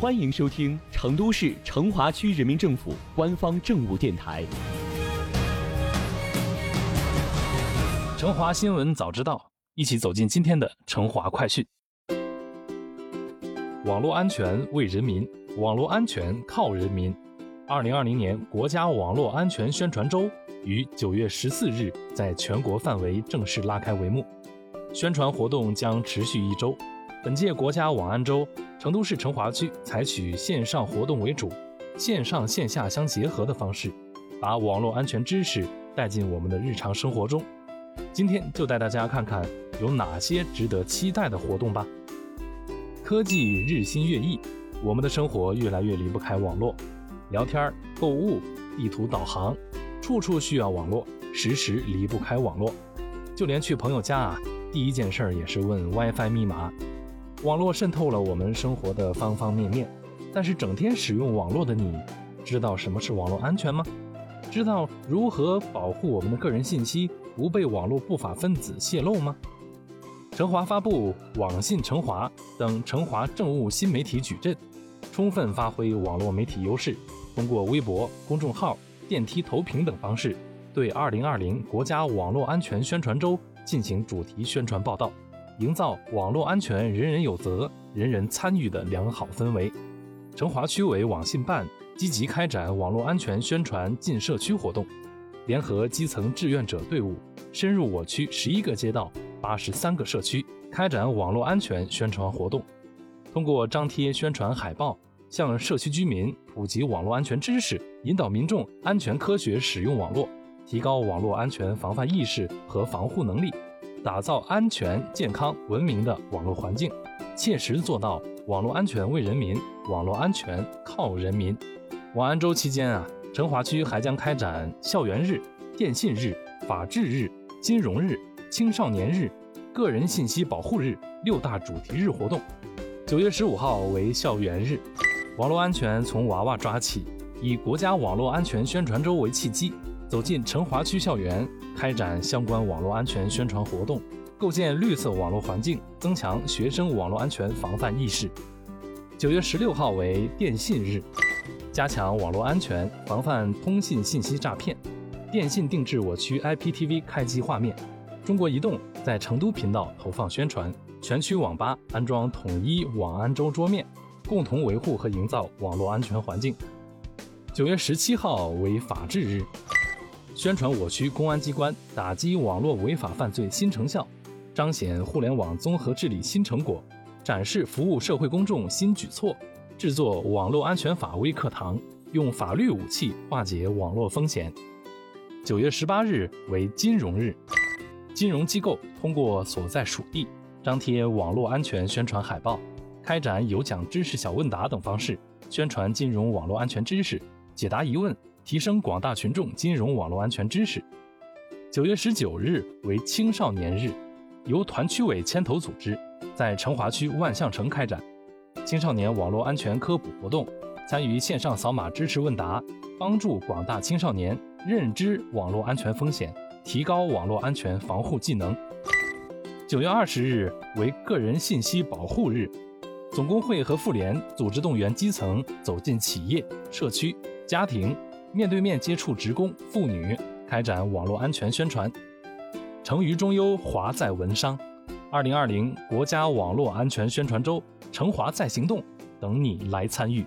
欢迎收听成都市成华区人民政府官方政务电台《成华新闻早知道》，一起走进今天的成华快讯。网络安全为人民，网络安全靠人民。二零二零年国家网络安全宣传周于九月十四日在全国范围正式拉开帷幕，宣传活动将持续一周。本届国家网安周，成都市成华区采取线上活动为主，线上线下相结合的方式，把网络安全知识带进我们的日常生活中。今天就带大家看看有哪些值得期待的活动吧。科技日新月异，我们的生活越来越离不开网络，聊天、购物、地图导航，处处需要网络，时时离不开网络。就连去朋友家啊，第一件事也是问 WiFi 密码。网络渗透了我们生活的方方面面，但是整天使用网络的你，知道什么是网络安全吗？知道如何保护我们的个人信息不被网络不法分子泄露吗？成华发布“网信成华”等成华政务新媒体矩阵，充分发挥网络媒体优势，通过微博、公众号、电梯投屏等方式，对2020国家网络安全宣传周进行主题宣传报道。营造网络安全人人有责、人人参与的良好氛围。成华区委网信办积极开展网络安全宣传进社区活动，联合基层志愿者队伍，深入我区十一个街道、八十三个社区，开展网络安全宣传活动。通过张贴宣传海报，向社区居民普及网络安全知识，引导民众安全科学使用网络，提高网络安全防范意识和防护能力。打造安全、健康、文明的网络环境，切实做到网络安全为人民，网络安全靠人民。网安周期间啊，成华区还将开展校园日、电信日、法治日、金融日、青少年日、个人信息保护日六大主题日活动。九月十五号为校园日，网络安全从娃娃抓起，以国家网络安全宣传周为契机。走进成华区校园，开展相关网络安全宣传活动，构建绿色网络环境，增强学生网络安全防范意识。九月十六号为电信日，加强网络安全，防范通信信息诈骗。电信定制我区 IPTV 开机画面，中国移动在成都频道投放宣传，全区网吧安装统一网安周桌面，共同维护和营造网络安全环境。九月十七号为法治日。宣传我区公安机关打击网络违法犯罪新成效，彰显互联网综合治理新成果，展示服务社会公众新举措，制作网络安全法微课堂，用法律武器化解网络风险。九月十八日为金融日，金融机构通过所在属地张贴网络安全宣传海报，开展有奖知识小问答等方式，宣传金融网络安全知识，解答疑问。提升广大群众金融网络安全知识。九月十九日为青少年日，由团区委牵头组织，在成华区万象城开展青少年网络安全科普活动，参与线上扫码知识问答，帮助广大青少年认知网络安全风险，提高网络安全防护技能。九月二十日为个人信息保护日，总工会和妇联组织动员基层走进企业、社区、家庭。面对面接触职工、妇女，开展网络安全宣传。成渝中优，华在文商。二零二零国家网络安全宣传周，成华在行动，等你来参与。